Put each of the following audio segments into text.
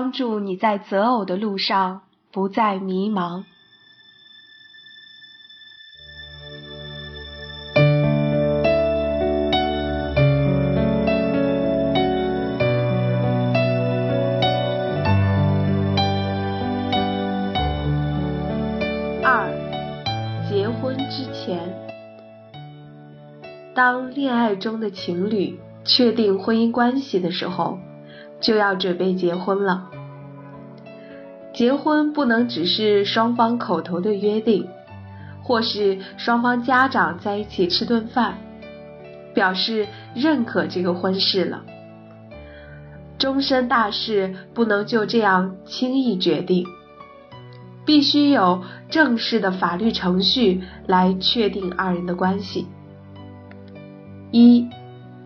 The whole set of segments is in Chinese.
帮助你在择偶的路上不再迷茫。二，结婚之前，当恋爱中的情侣确定婚姻关系的时候。就要准备结婚了。结婚不能只是双方口头的约定，或是双方家长在一起吃顿饭，表示认可这个婚事了。终身大事不能就这样轻易决定，必须有正式的法律程序来确定二人的关系。一，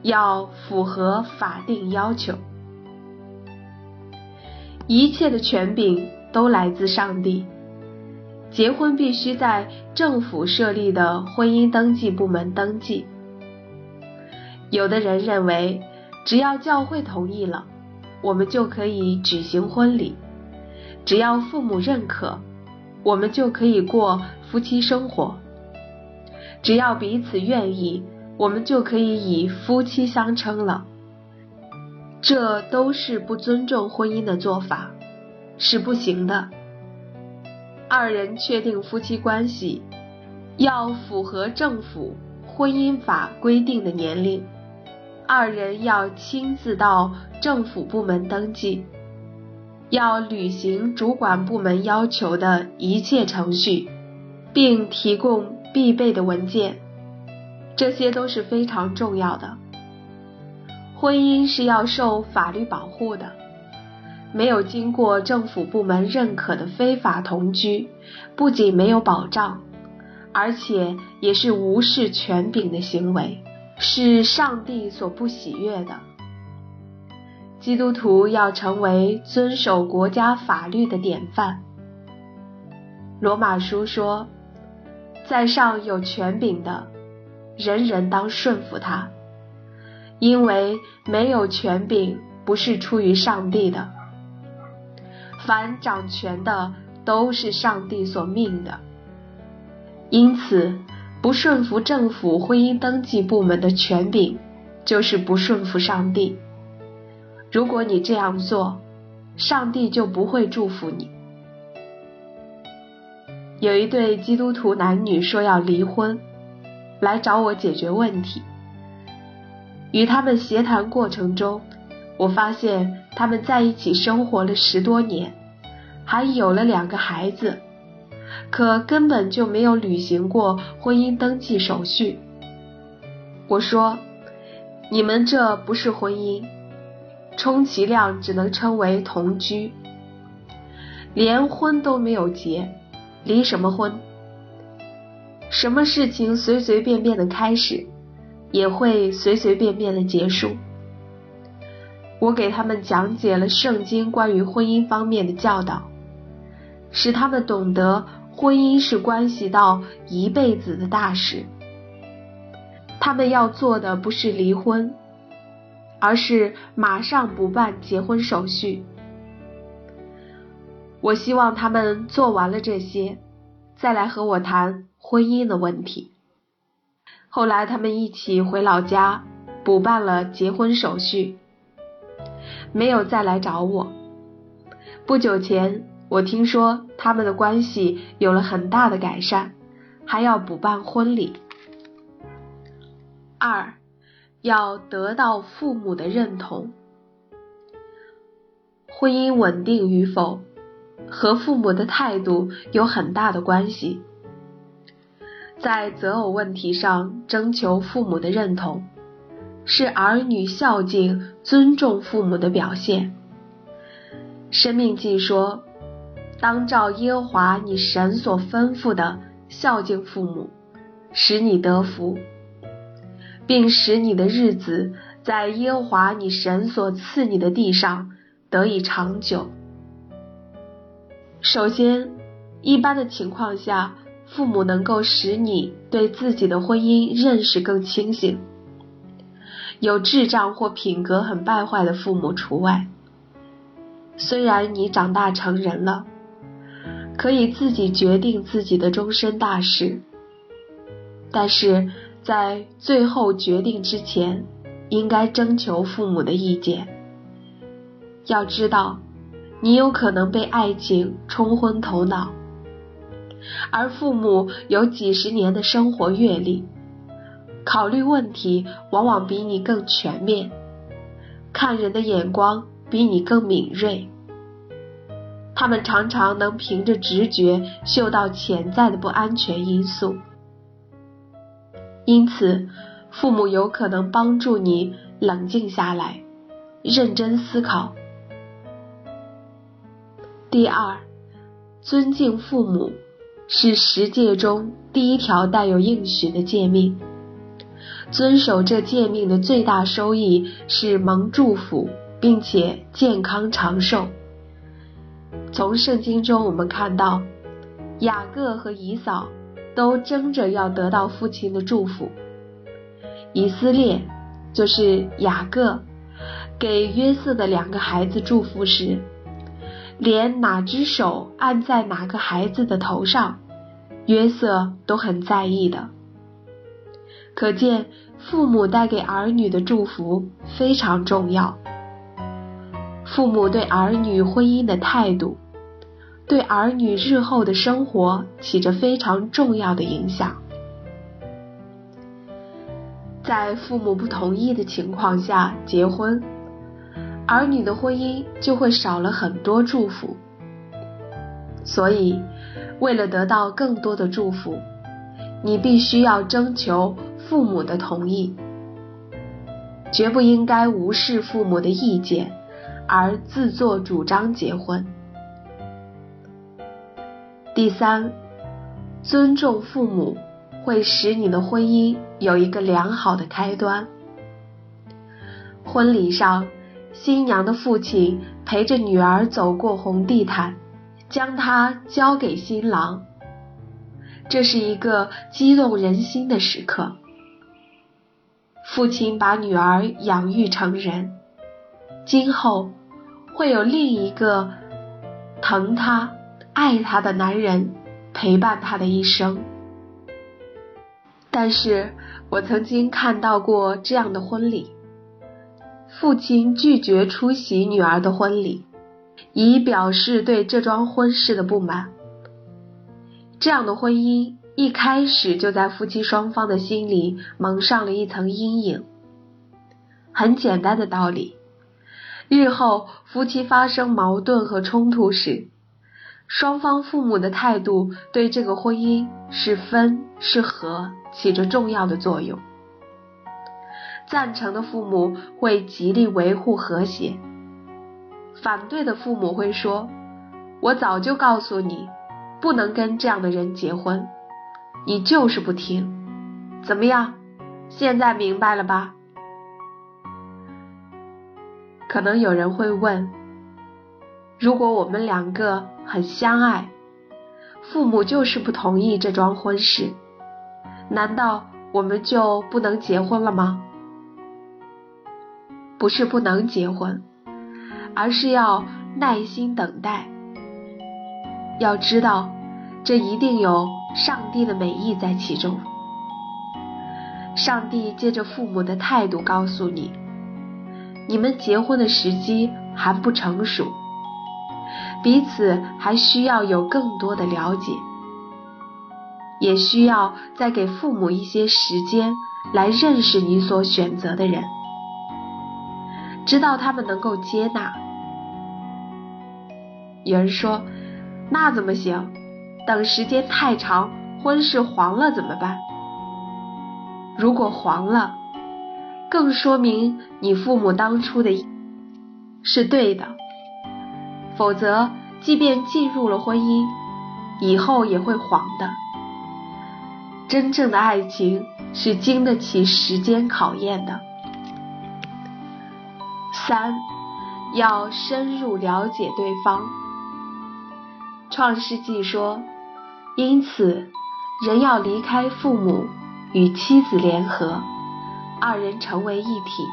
要符合法定要求。一切的权柄都来自上帝。结婚必须在政府设立的婚姻登记部门登记。有的人认为，只要教会同意了，我们就可以举行婚礼；只要父母认可，我们就可以过夫妻生活；只要彼此愿意，我们就可以以夫妻相称了。这都是不尊重婚姻的做法，是不行的。二人确定夫妻关系，要符合政府婚姻法规定的年龄，二人要亲自到政府部门登记，要履行主管部门要求的一切程序，并提供必备的文件，这些都是非常重要的。婚姻是要受法律保护的，没有经过政府部门认可的非法同居，不仅没有保障，而且也是无视权柄的行为，是上帝所不喜悦的。基督徒要成为遵守国家法律的典范。罗马书说，在上有权柄的，人人当顺服他。因为没有权柄不是出于上帝的，凡掌权的都是上帝所命的，因此不顺服政府婚姻登记部门的权柄，就是不顺服上帝。如果你这样做，上帝就不会祝福你。有一对基督徒男女说要离婚，来找我解决问题。与他们协谈过程中，我发现他们在一起生活了十多年，还有了两个孩子，可根本就没有履行过婚姻登记手续。我说：“你们这不是婚姻，充其量只能称为同居，连婚都没有结，离什么婚？什么事情随随便便的开始？”也会随随便便的结束。我给他们讲解了圣经关于婚姻方面的教导，使他们懂得婚姻是关系到一辈子的大事。他们要做的不是离婚，而是马上补办结婚手续。我希望他们做完了这些，再来和我谈婚姻的问题。后来，他们一起回老家补办了结婚手续，没有再来找我。不久前，我听说他们的关系有了很大的改善，还要补办婚礼。二，要得到父母的认同。婚姻稳定与否，和父母的态度有很大的关系。在择偶问题上征求父母的认同，是儿女孝敬、尊重父母的表现。生命记说：“当照耶和华你神所吩咐的孝敬父母，使你得福，并使你的日子在耶和华你神所赐你的地上得以长久。”首先，一般的情况下。父母能够使你对自己的婚姻认识更清醒，有智障或品格很败坏的父母除外。虽然你长大成人了，可以自己决定自己的终身大事，但是在最后决定之前，应该征求父母的意见。要知道，你有可能被爱情冲昏头脑，而父母有几十年的生活阅历，考虑问题往往比你更全面，看人的眼光比你更敏锐。他们常常能凭着直觉嗅到潜在的不安全因素，因此，父母有可能帮助你冷静下来，认真思考。第二，尊敬父母是十诫中第一条带有应许的诫命。遵守这诫命的最大收益是蒙祝福，并且健康长寿。从圣经中我们看到，雅各和以扫都争着要得到父亲的祝福。以色列就是雅各给约瑟的两个孩子祝福时。连哪只手按在哪个孩子的头上，约瑟都很在意的。可见父母带给儿女的祝福非常重要。父母对儿女婚姻的态度，对儿女日后的生活起着非常重要的影响。在父母不同意的情况下结婚。儿女的婚姻就会少了很多祝福，所以为了得到更多的祝福，你必须要征求父母的同意，绝不应该无视父母的意见而自作主张结婚。第三，尊重父母会使你的婚姻有一个良好的开端。婚礼上。新娘的父亲陪着女儿走过红地毯，将她交给新郎。这是一个激动人心的时刻。父亲把女儿养育成人，今后会有另一个疼她、爱她的男人陪伴她的一生。但是我曾经看到过这样的婚礼。父亲拒绝出席女儿的婚礼，以表示对这桩婚事的不满。这样的婚姻一开始就在夫妻双方的心里蒙上了一层阴影。很简单的道理，日后夫妻发生矛盾和冲突时，双方父母的态度对这个婚姻是分是合起着重要的作用。赞成的父母会极力维护和谐，反对的父母会说：“我早就告诉你，不能跟这样的人结婚，你就是不听。怎么样？现在明白了吧？”可能有人会问：如果我们两个很相爱，父母就是不同意这桩婚事，难道我们就不能结婚了吗？不是不能结婚，而是要耐心等待。要知道，这一定有上帝的美意在其中。上帝借着父母的态度告诉你，你们结婚的时机还不成熟，彼此还需要有更多的了解，也需要再给父母一些时间来认识你所选择的人。知道他们能够接纳。有人说：“那怎么行？等时间太长，婚事黄了怎么办？”如果黄了，更说明你父母当初的是对的。否则，即便进入了婚姻，以后也会黄的。真正的爱情是经得起时间考验的。三，要深入了解对方。创世纪说，因此人要离开父母，与妻子联合，二人成为一体。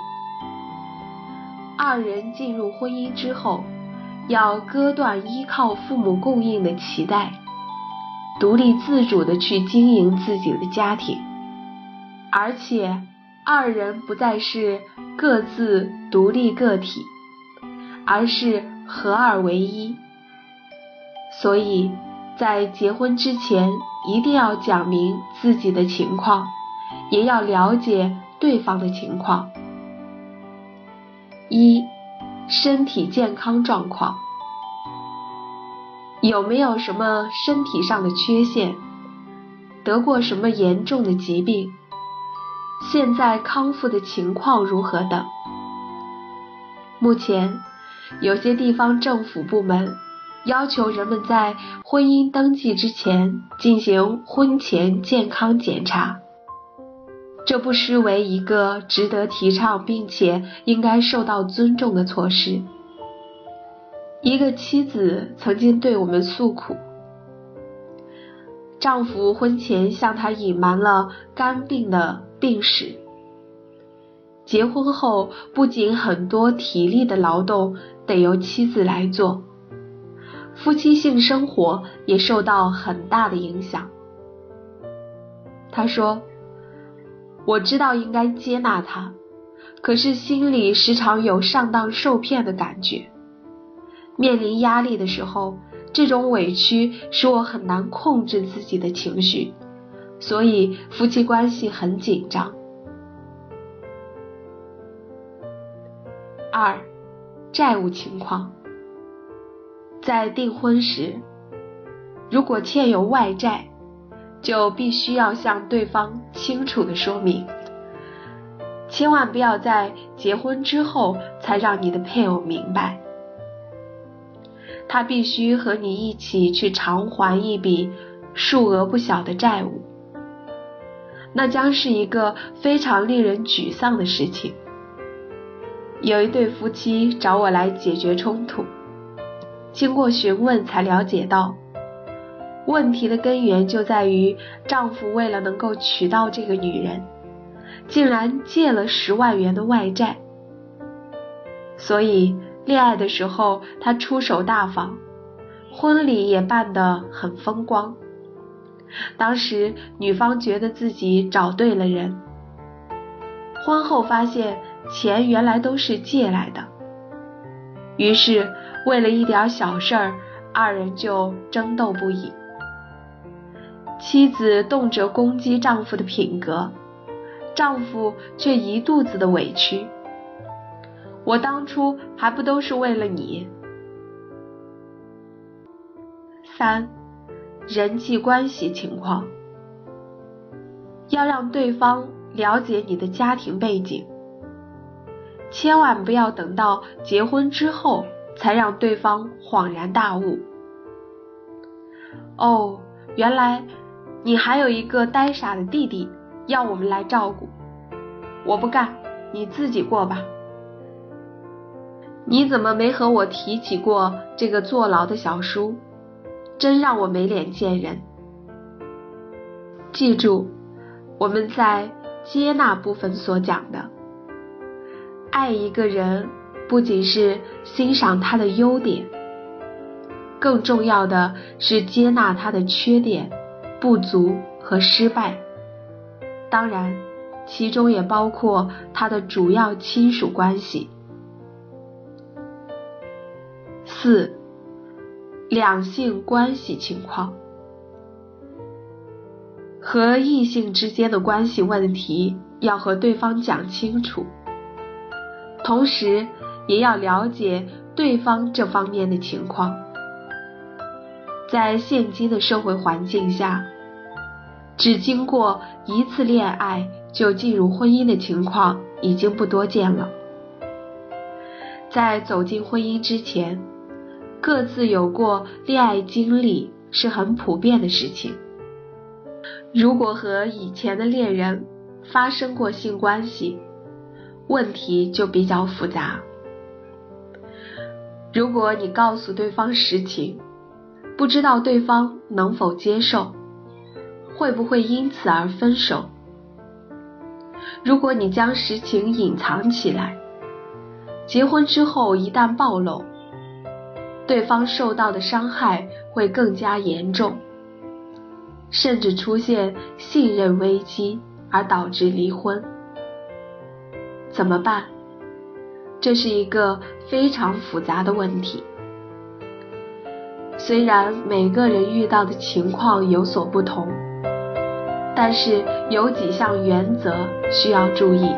二人进入婚姻之后，要割断依靠父母供应的脐带，独立自主的去经营自己的家庭，而且二人不再是各自独立个体，而是合二为一。所以在结婚之前，一定要讲明自己的情况，也要了解对方的情况。一、身体健康状况，有没有什么身体上的缺陷？得过什么严重的疾病？现在康复的情况如何等？目前，有些地方政府部门要求人们在婚姻登记之前进行婚前健康检查。这不失为一个值得提倡并且应该受到尊重的措施。一个妻子曾经对我们诉苦，丈夫婚前向她隐瞒了肝病的病史，结婚后不仅很多体力的劳动得由妻子来做，夫妻性生活也受到很大的影响。他说。我知道应该接纳他，可是心里时常有上当受骗的感觉。面临压力的时候，这种委屈使我很难控制自己的情绪，所以夫妻关系很紧张。二，债务情况，在订婚时，如果欠有外债。就必须要向对方清楚的说明，千万不要在结婚之后才让你的配偶明白。他必须和你一起去偿还一笔数额不小的债务，那将是一个非常令人沮丧的事情。有一对夫妻找我来解决冲突，经过询问才了解到。问题的根源就在于丈夫为了能够娶到这个女人，竟然借了十万元的外债。所以恋爱的时候他出手大方，婚礼也办得很风光。当时女方觉得自己找对了人，婚后发现钱原来都是借来的，于是为了一点小事，二人就争斗不已。妻子动辄攻击丈夫的品格，丈夫却一肚子的委屈。我当初还不都是为了你？三，人际关系情况，要让对方了解你的家庭背景，千万不要等到结婚之后才让对方恍然大悟。哦，原来。你还有一个呆傻的弟弟要我们来照顾，我不干，你自己过吧。你怎么没和我提起过这个坐牢的小叔？真让我没脸见人。记住，我们在接纳部分所讲的，爱一个人不仅是欣赏他的优点，更重要的是接纳他的缺点。不足和失败，当然，其中也包括他的主要亲属关系。四，两性关系情况，和异性之间的关系问题要和对方讲清楚，同时也要了解对方这方面的情况。在现今的社会环境下，只经过一次恋爱就进入婚姻的情况已经不多见了。在走进婚姻之前，各自有过恋爱经历是很普遍的事情。如果和以前的恋人发生过性关系，问题就比较复杂。如果你告诉对方实情，不知道对方能否接受，会不会因此而分手？如果你将实情隐藏起来，结婚之后一旦暴露，对方受到的伤害会更加严重，甚至出现信任危机，而导致离婚。怎么办？这是一个非常复杂的问题。虽然每个人遇到的情况有所不同，但是有几项原则需要注意。